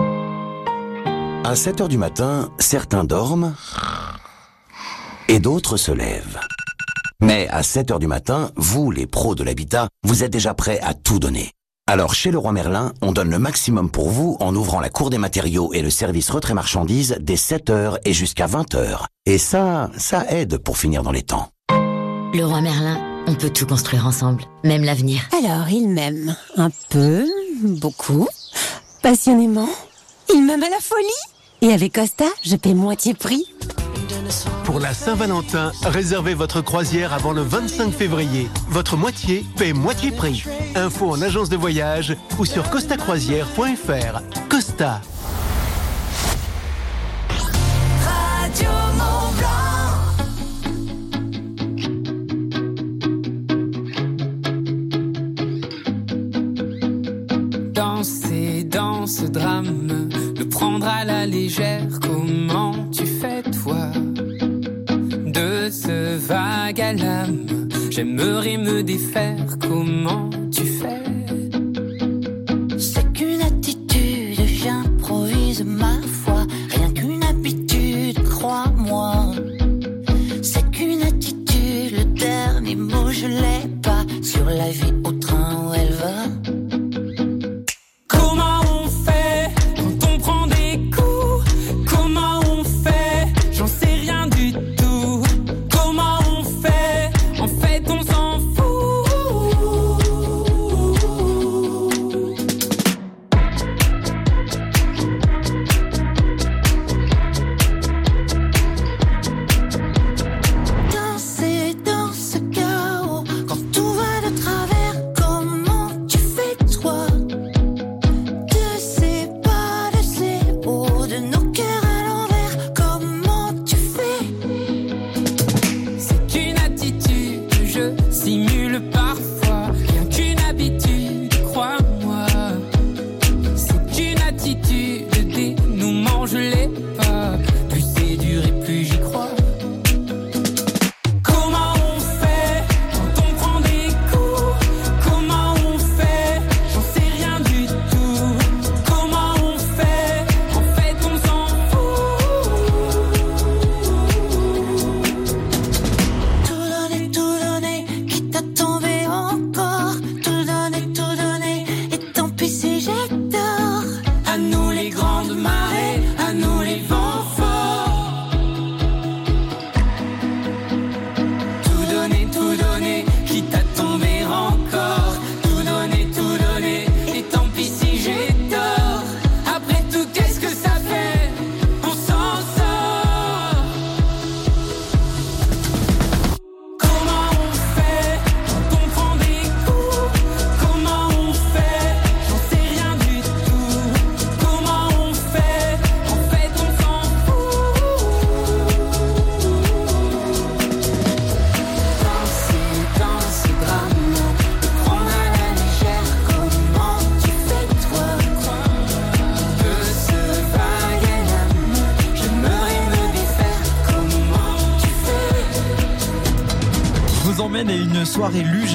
À 7 heures du matin, certains dorment et d'autres se lèvent. Mais à 7 heures du matin, vous, les pros de l'habitat, vous êtes déjà prêts à tout donner. Alors chez Leroy Merlin, on donne le maximum pour vous en ouvrant la cour des matériaux et le service retrait marchandises dès 7h et jusqu'à 20h. Et ça, ça aide pour finir dans les temps. Le roi Merlin, on peut tout construire ensemble, même l'avenir. Alors, il m'aime. Un peu, beaucoup, passionnément. Il m'aime à la folie. Et avec Costa, je paie moitié prix. Pour la Saint-Valentin, réservez votre croisière avant le 25 février. Votre moitié paie moitié prix. Info en agence de voyage ou sur costacroisière.fr. Costa. Radio Mont Danser dans ce drame, le prendre à la légère, comment tu fais toi? De ce vague à l'âme, j'aimerais me défaire, comment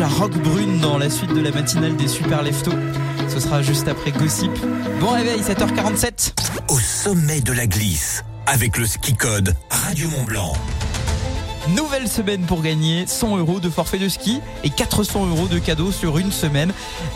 à Roquebrune dans la suite de la matinale des Super Leftos. Ce sera juste après Gossip. Bon réveil, 7h47. Au sommet de la glisse, avec le ski code Radio Mont Blanc. Nouvelle semaine pour gagner 100 euros de forfait de ski et 400 euros de cadeaux sur une semaine.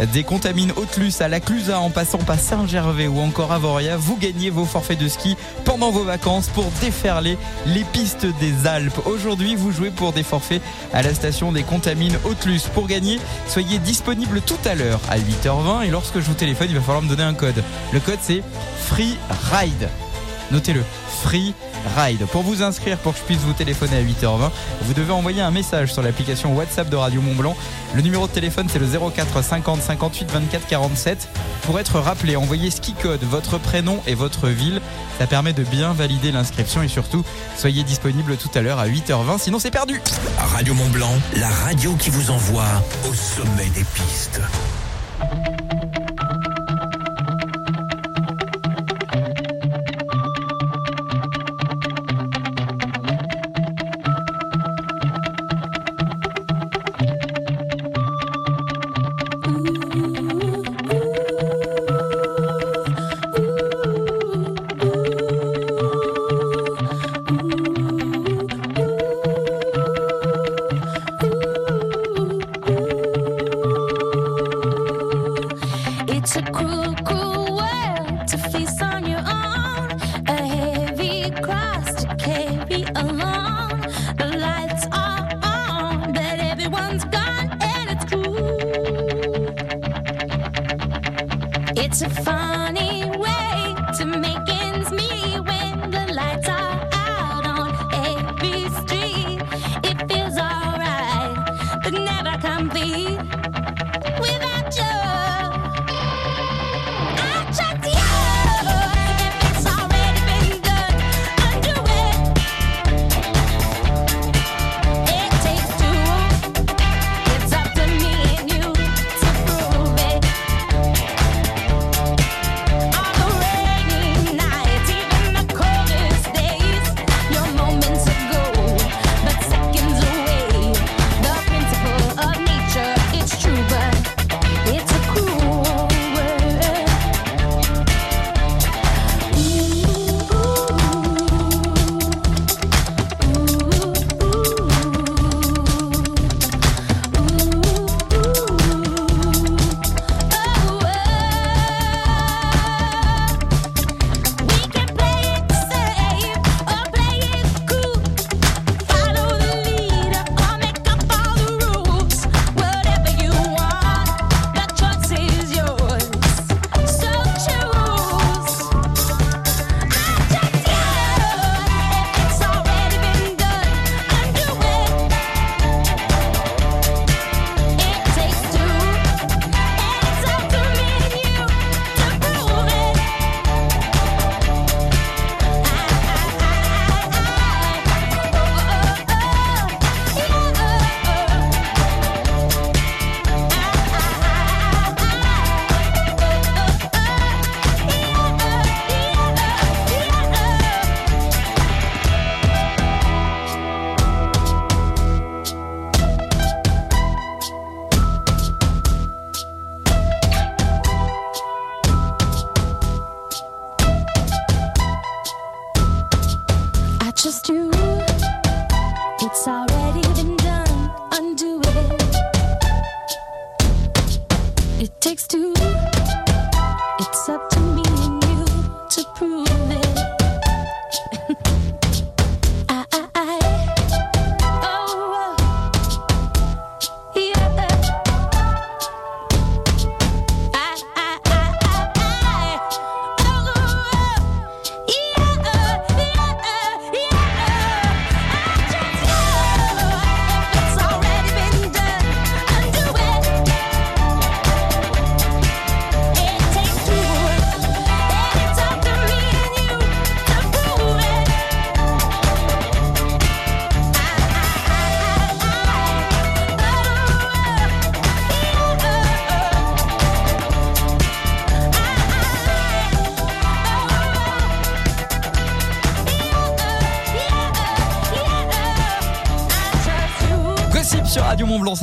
Des contamines Haute-Luce à la Clusa en passant par Saint-Gervais ou encore Avoria, vous gagnez vos forfaits de ski pendant vos vacances pour déferler les pistes des Alpes. Aujourd'hui, vous jouez pour des forfaits à la station des contamines Haute-Luce. Pour gagner, soyez disponible tout à l'heure à 8h20 et lorsque je vous téléphone, il va falloir me donner un code. Le code c'est Free Ride. Notez-le, Free Ride. Pour vous inscrire, pour que je puisse vous téléphoner à 8h20, vous devez envoyer un message sur l'application WhatsApp de Radio Mont Blanc. Le numéro de téléphone, c'est le 04 50 58 24 47. Pour être rappelé, envoyez ski code, votre prénom et votre ville. Ça permet de bien valider l'inscription et surtout, soyez disponible tout à l'heure à 8h20, sinon c'est perdu. Radio Mont Blanc, la radio qui vous envoie au sommet des pistes.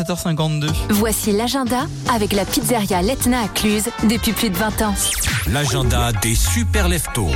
7h52. Voici l'agenda avec la pizzeria Letna à Cluse depuis plus de 20 ans. L'agenda des super leftos.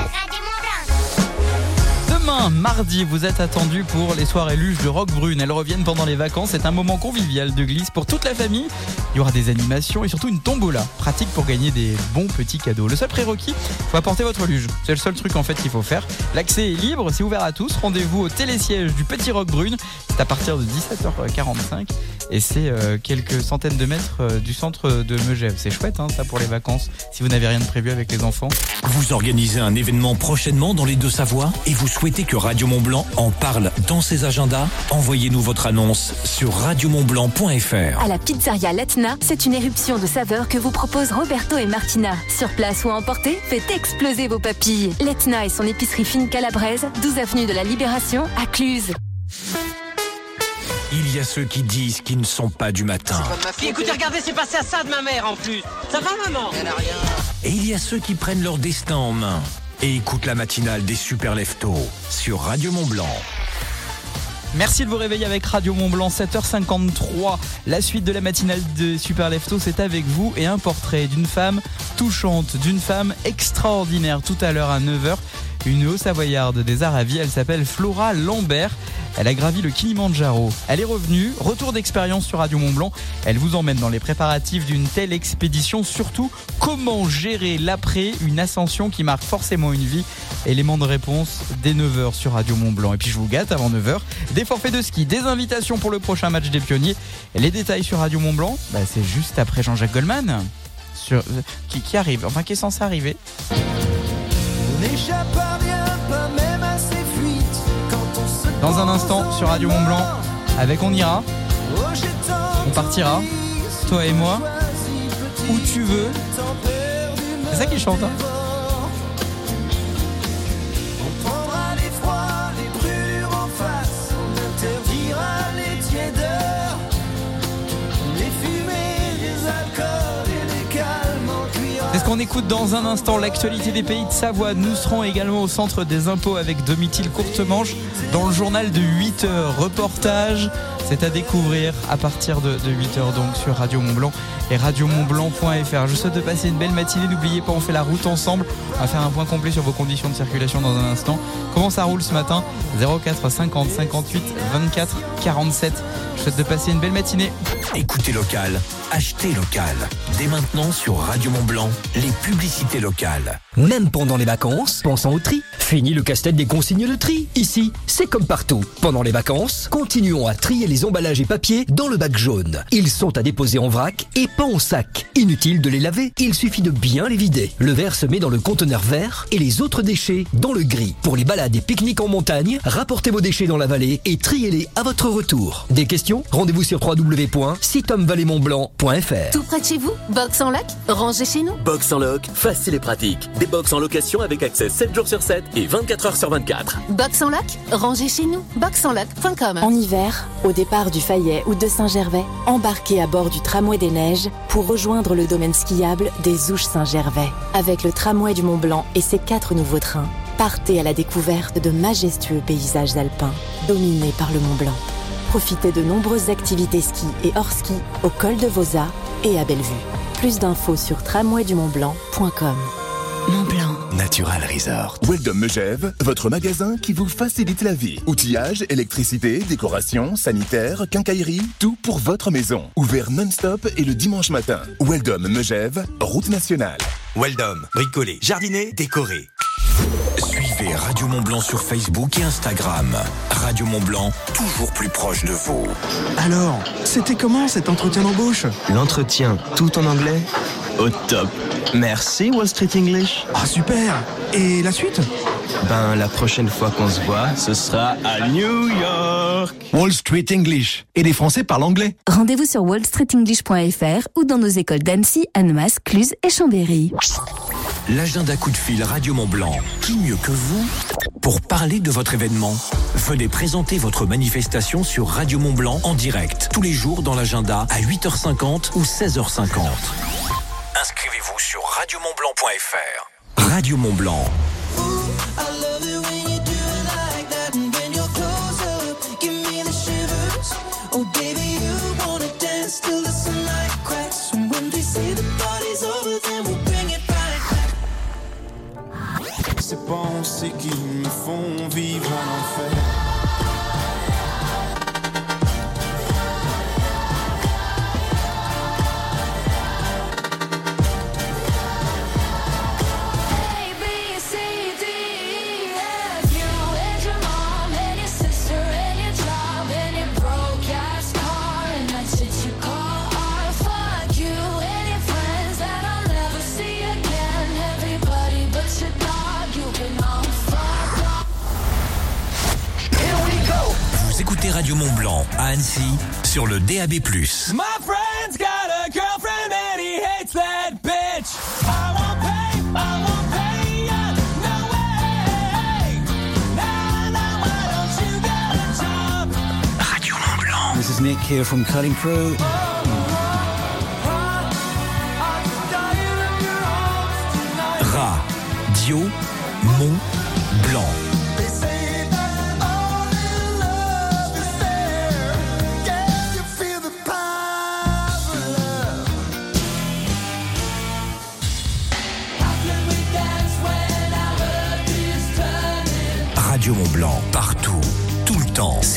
Demain, mardi, vous êtes attendus pour les soirées luges de Rock Brune. Elles reviennent pendant les vacances. C'est un moment convivial de glisse pour toute la famille. Il y aura des animations et surtout une tombola. Pratique pour gagner des bons petits cadeaux. Le seul prérequis, faut apporter votre luge. C'est le seul truc en fait qu'il faut faire. L'accès est libre, c'est ouvert à tous. Rendez-vous au télésiège du Petit Rock Brune. C'est à partir de 17h45 et c'est euh, quelques centaines de mètres euh, du centre de Megève. C'est chouette hein, ça pour les vacances si vous n'avez rien de prévu avec les enfants. Vous organisez un événement prochainement dans les Deux-Savoies et vous souhaitez que Radio Mont-Blanc en parle dans ses agendas? Envoyez-nous votre annonce sur radiomontblanc.fr. À la pizzeria C'est une éruption de saveurs que vous proposent Roberto et Martina. Sur place ou à emporter, faites exploser vos papilles. Letna et son épicerie fine calabraise, 12 avenue de la Libération, à Cluse. Il y a ceux qui disent qu'ils ne sont pas du matin. Puis écoutez, regardez, c'est passé à ça de ma mère en plus. Ça va, maman? Elle a rien. Et il y a ceux qui prennent leur destin en main et écoutent la matinale des super leftos sur Radio Mont Blanc. Merci de vous réveiller avec Radio Mont Blanc, 7h53. La suite de la matinale de Super Lefto, c'est avec vous et un portrait d'une femme touchante, d'une femme extraordinaire. Tout à l'heure à 9h, une haut savoyarde des Aravis, elle s'appelle Flora Lambert. Elle a gravi le Kilimandjaro. Elle est revenue, retour d'expérience sur Radio Mont Blanc. Elle vous emmène dans les préparatifs d'une telle expédition. Surtout, comment gérer l'après, une ascension qui marque forcément une vie? Élément de réponse dès 9h sur Radio Mont Blanc. Et puis je vous gâte avant 9h. Des forfaits de ski, des invitations pour le prochain match des pionniers. Les détails sur Radio Mont Blanc, bah, c'est juste après Jean-Jacques Goldman. Euh, qui arrive, enfin qui est censé arriver. Dans un instant sur Radio Mont Blanc, avec On ira, Oh, on partira, toi et moi, où tu veux. C'est ça qu'il chante, hein qu'on écoute dans un instant, l'actualité des pays de Savoie. Nous serons également au centre des impôts avec Domitil Courtemanche dans le journal de 8 heures. Reportage, c'est à découvrir à partir de, 8 heures donc sur Radio Mont Blanc et radiomontblanc.fr. Je souhaite de passer une belle matinée. N'oubliez pas, on fait la route ensemble. On va faire un point complet sur vos conditions de circulation dans un instant. Comment ça roule ce matin? 04 50 58 24 47. Je souhaite de passer une belle matinée. Écoutez local, achetez local. Dès maintenant sur Radio Mont Blanc, les publicités locales. Même pendant les vacances, pensons au tri. Fini le casse-tête des consignes de tri. Ici, c'est comme partout. Pendant les vacances, continuons à trier les emballages et papiers dans le bac jaune. Ils sont à déposer en vrac et pas en sac. Inutile de les laver, il suffit de bien les vider. Le verre se met dans le conteneur vert et les autres déchets dans le gris. Pour les balades et pique-niques en montagne, rapportez vos déchets dans la vallée et triez-les à votre retour. Des questions Rendez-vous sur www.sitomvalleymontblanc.fr. Tout près de chez vous Box en loc Rangez chez nous Box en loc, facile et pratique. Des box en location avec accès 7 jours sur 7 et 24 heures sur 24. Box en loc Rangez chez nous. Boxenloc.com En hiver, au départ du Fayet ou de Saint-Gervais, embarquez à bord du tramway des neiges pour rejoindre le domaine skiable des Ouches Saint-Gervais. Avec le tramway du Mont Blanc et ses quatre nouveaux trains, partez à la découverte de majestueux paysages alpins dominés par le Mont Blanc. Profitez de nombreuses activités ski et hors ski au col de Vosa et à Bellevue. Plus d'infos sur tramwaydumontblanc.com. Mont Blanc. Natural Resort. Weldom Megève, votre magasin qui vous facilite la vie. Outillage, électricité, décoration, sanitaire, quincaillerie, tout pour votre maison. Ouvert non-stop et le dimanche matin. Weldom Megève, route nationale. Weldom, bricolé, jardiner, décoré. Suivez Radio Mont Blanc sur Facebook et Instagram. Radio Mont Blanc, toujours plus proche de vous. Alors, c'était comment cet entretien d'embauche? L'entretien, tout en anglais? Au top. Merci Wall Street English. Ah super Et la suite? Ben la prochaine fois qu'on se voit, ce sera à New York. Wall Street English. Et les Français parlent anglais. Rendez-vous sur wallstreetenglish.fr ou dans nos écoles d'Annecy, Annemasse, Cluse et Chambéry. L'agenda coup de fil Radio Mont Blanc. Qui mieux que vous pour parler de votre événement? Venez présenter votre manifestation sur Radio Mont Blanc en direct tous les jours dans l'agenda à 8h50 ou 16h50. Inscrivez-vous sur radiomontblanc.fr. Radio Mont Blanc. I love it when you do it sur le DAB+. My friend's got a girlfriend and he hates that bitch. I won't pay, I won't pay ya. No way. Why don't you get a job? Radio Mont Blanc. This is Nick here from Cutting Crew.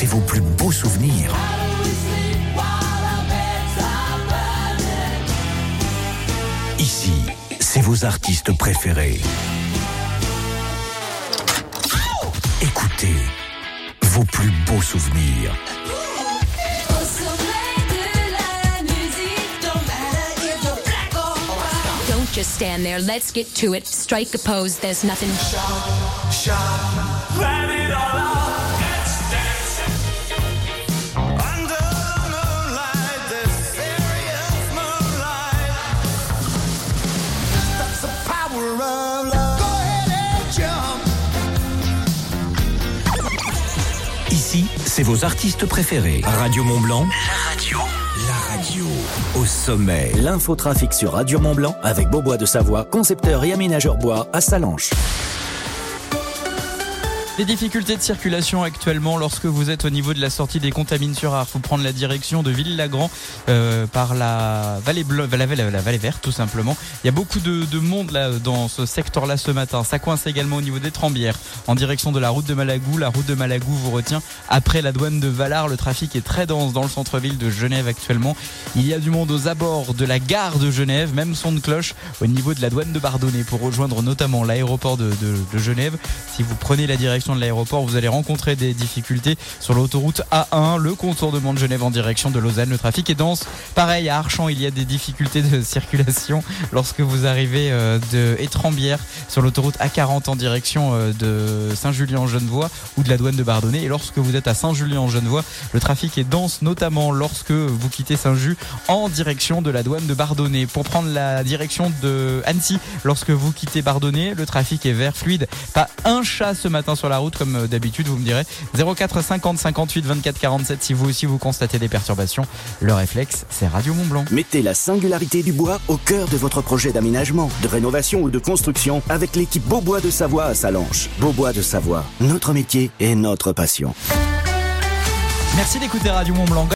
C'est vos plus beaux souvenirs. Ici, c'est vos artistes préférés. Écoutez vos plus beaux souvenirs. Don't just stand there, let's get to it. Strike a pose, there's nothing. It all. C'est vos artistes préférés. Radio Mont Blanc. La radio. La radio. Au sommet. L'infotrafic sur Radio Mont Blanc avec Beaubois de Savoie, concepteur et aménageur bois à Salanches. Les difficultés de circulation actuellement lorsque vous êtes au niveau de la sortie des Contamines sur Art, faut prendre la direction de Ville-Lagrand euh, par la vallée verte tout simplement. Il y a beaucoup de, de monde là dans ce secteur-là ce matin. Ça coince également au niveau des Trembières en direction de la route de Malagou. La route de Malagou vous retient après la douane de Valar. Le trafic est très dense dans le centre-ville de Genève actuellement. Il y a du monde aux abords de la gare de Genève, même son de cloche au niveau de la douane de Bardonnay pour rejoindre notamment l'aéroport de, de- de Genève. Si vous prenez la direction de l'aéroport, vous allez rencontrer des difficultés sur l'autoroute A1, le contournement de Genève en direction de Lausanne. Le trafic est dense. Pareil, à Archamps, il y a des difficultés de (laughs) circulation lorsque vous arrivez euh, de Étrembières sur l'autoroute A40 en direction euh, de Saint-Julien-en-Genevois ou de la douane de Bardonnay. Et lorsque vous êtes à Saint-Julien-en-Genevois, le trafic est dense, notamment lorsque vous quittez Saint-Just en direction de la douane de Bardonnay. Pour prendre la direction de Annecy, lorsque vous quittez Bardonnay, le trafic est vert, fluide. Pas un chat ce matin sur la route, comme euh, d'habitude, vous me direz. 04 50 58 24 47 si vous aussi vous constatez des perturbations. Le réflexe, c'est Radio Mont Blanc. Mettez la singularité du bois au cœur de votre projet d'aménagement, de rénovation ou de construction avec l'équipe Beaubois de Savoie à Salanches. Beaubois de Savoie, notre métier et notre passion. Merci d'écouter Radio Mont Blanc.